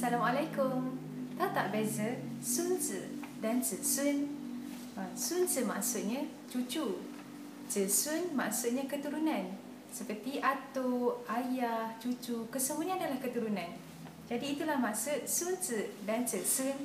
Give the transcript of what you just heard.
Assalamualaikum. Tahu tak beza sunzi dan zisun? Ha, sunzi maksudnya cucu. Zisun maksudnya keturunan. Seperti atuk, ayah, cucu, kesemuanya adalah keturunan. Jadi itulah maksud sunzi dan zisun.